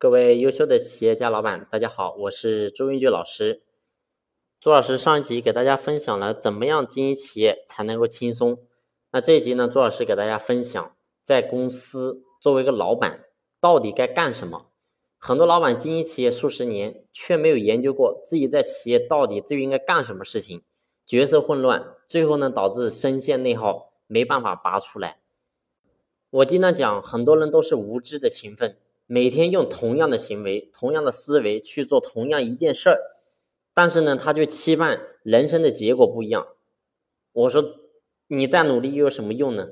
各位优秀的企业家老板，大家好，我是朱云俊老师。朱老师上一集给大家分享了怎么样经营企业才能够轻松。那这一集呢，朱老师给大家分享，在公司作为一个老板，到底该干什么？很多老板经营企业数十年，却没有研究过自己在企业到底最应该干什么事情，角色混乱，最后呢导致深陷内耗，没办法拔出来。我经常讲，很多人都是无知的勤奋。每天用同样的行为、同样的思维去做同样一件事儿，但是呢，他就期盼人生的结果不一样。我说，你再努力又有什么用呢？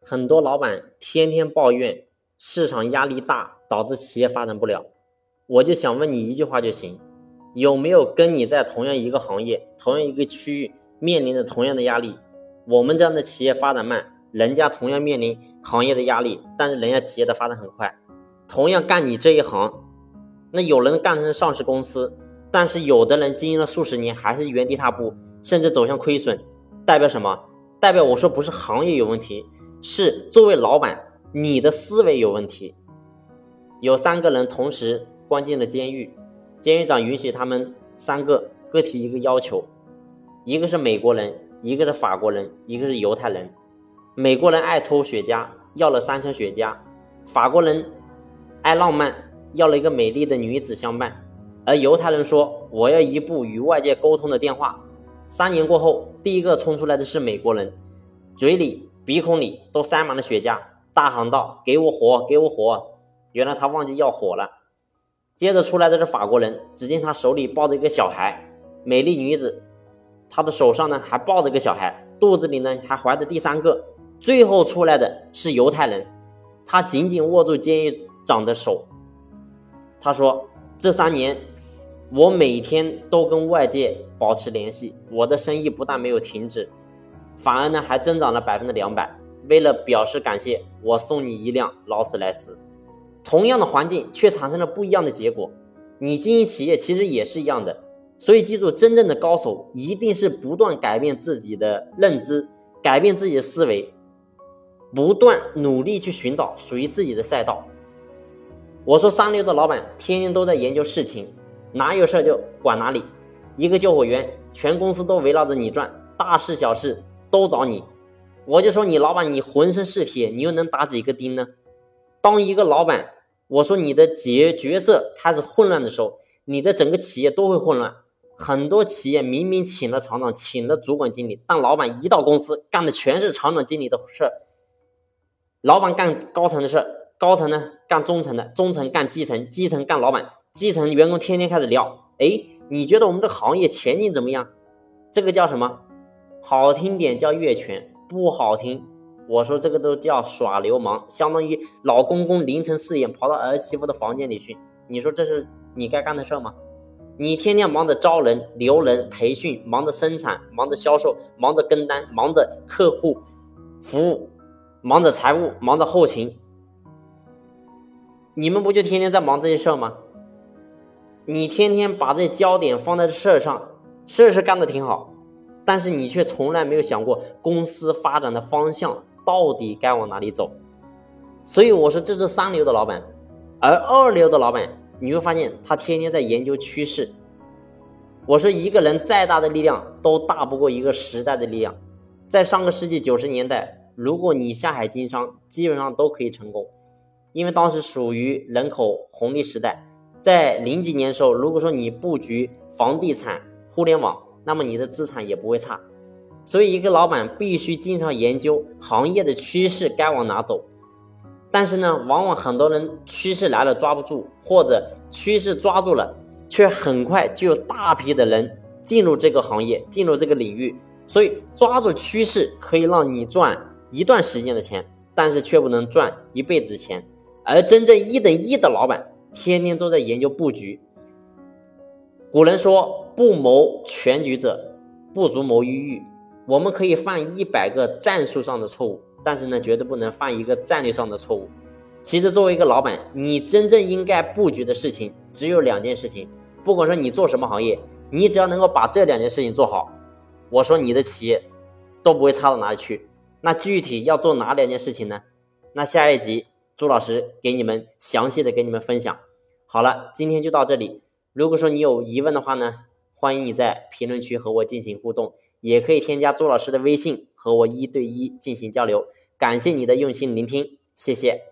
很多老板天天抱怨市场压力大，导致企业发展不了。我就想问你一句话就行：有没有跟你在同样一个行业、同样一个区域面临着同样的压力？我们这样的企业发展慢，人家同样面临行业的压力，但是人家企业的发展很快。同样干你这一行，那有人干成上市公司，但是有的人经营了数十年还是原地踏步，甚至走向亏损，代表什么？代表我说不是行业有问题，是作为老板你的思维有问题。有三个人同时关进了监狱，监狱长允许他们三个各提一个要求，一个是美国人，一个是法国人，一个是犹太人。美国人爱抽雪茄，要了三箱雪茄，法国人。爱浪漫，要了一个美丽的女子相伴，而犹太人说：“我要一部与外界沟通的电话。”三年过后，第一个冲出来的是美国人，嘴里、鼻孔里都塞满了雪茄，大喊道：“给我火，给我火！”原来他忘记要火了。接着出来的是法国人，只见他手里抱着一个小孩，美丽女子，她的手上呢还抱着一个小孩，肚子里呢还怀着第三个。最后出来的是犹太人，他紧紧握住监狱。长的手，他说：“这三年，我每天都跟外界保持联系，我的生意不但没有停止，反而呢还增长了百分之两百。为了表示感谢，我送你一辆劳斯莱斯。同样的环境，却产生了不一样的结果。你经营企业其实也是一样的。所以记住，真正的高手一定是不断改变自己的认知，改变自己的思维，不断努力去寻找属于自己的赛道。”我说三流的老板天天都在研究事情，哪有事就管哪里。一个救火员，全公司都围绕着你转，大事小事都找你。我就说你老板，你浑身是铁，你又能打几个钉呢？当一个老板，我说你的角角色开始混乱的时候，你的整个企业都会混乱。很多企业明明请了厂长，请了主管经理，但老板一到公司干的全是厂长经理的事儿，老板干高层的事儿。高层呢干中层的，中层干基层，基层干老板，基层员工天天开始聊，哎，你觉得我们这行业前景怎么样？这个叫什么？好听点叫越权，不好听，我说这个都叫耍流氓，相当于老公公凌晨四点跑到儿媳妇的房间里去，你说这是你该干的事吗？你天天忙着招人、留人、培训，忙着生产，忙着销售，忙着跟单，忙着客户服务，忙着财务，忙着后勤。你们不就天天在忙这些事儿吗？你天天把这焦点放在事儿上，事儿是干的挺好，但是你却从来没有想过公司发展的方向到底该往哪里走。所以我说这是三流的老板，而二流的老板你会发现他天天在研究趋势。我说一个人再大的力量都大不过一个时代的力量。在上个世纪九十年代，如果你下海经商，基本上都可以成功。因为当时属于人口红利时代，在零几年的时候，如果说你布局房地产、互联网，那么你的资产也不会差。所以，一个老板必须经常研究行业的趋势该往哪走。但是呢，往往很多人趋势来了抓不住，或者趋势抓住了，却很快就有大批的人进入这个行业，进入这个领域。所以，抓住趋势可以让你赚一段时间的钱，但是却不能赚一辈子钱。而真正一等一的老板，天天都在研究布局。古人说：“不谋全局者，不足谋一域。”我们可以犯一百个战术上的错误，但是呢，绝对不能犯一个战略上的错误。其实，作为一个老板，你真正应该布局的事情只有两件事情。不管说你做什么行业，你只要能够把这两件事情做好，我说你的企业都不会差到哪里去。那具体要做哪两件事情呢？那下一集。朱老师给你们详细的给你们分享。好了，今天就到这里。如果说你有疑问的话呢，欢迎你在评论区和我进行互动，也可以添加朱老师的微信和我一对一进行交流。感谢你的用心聆听，谢谢。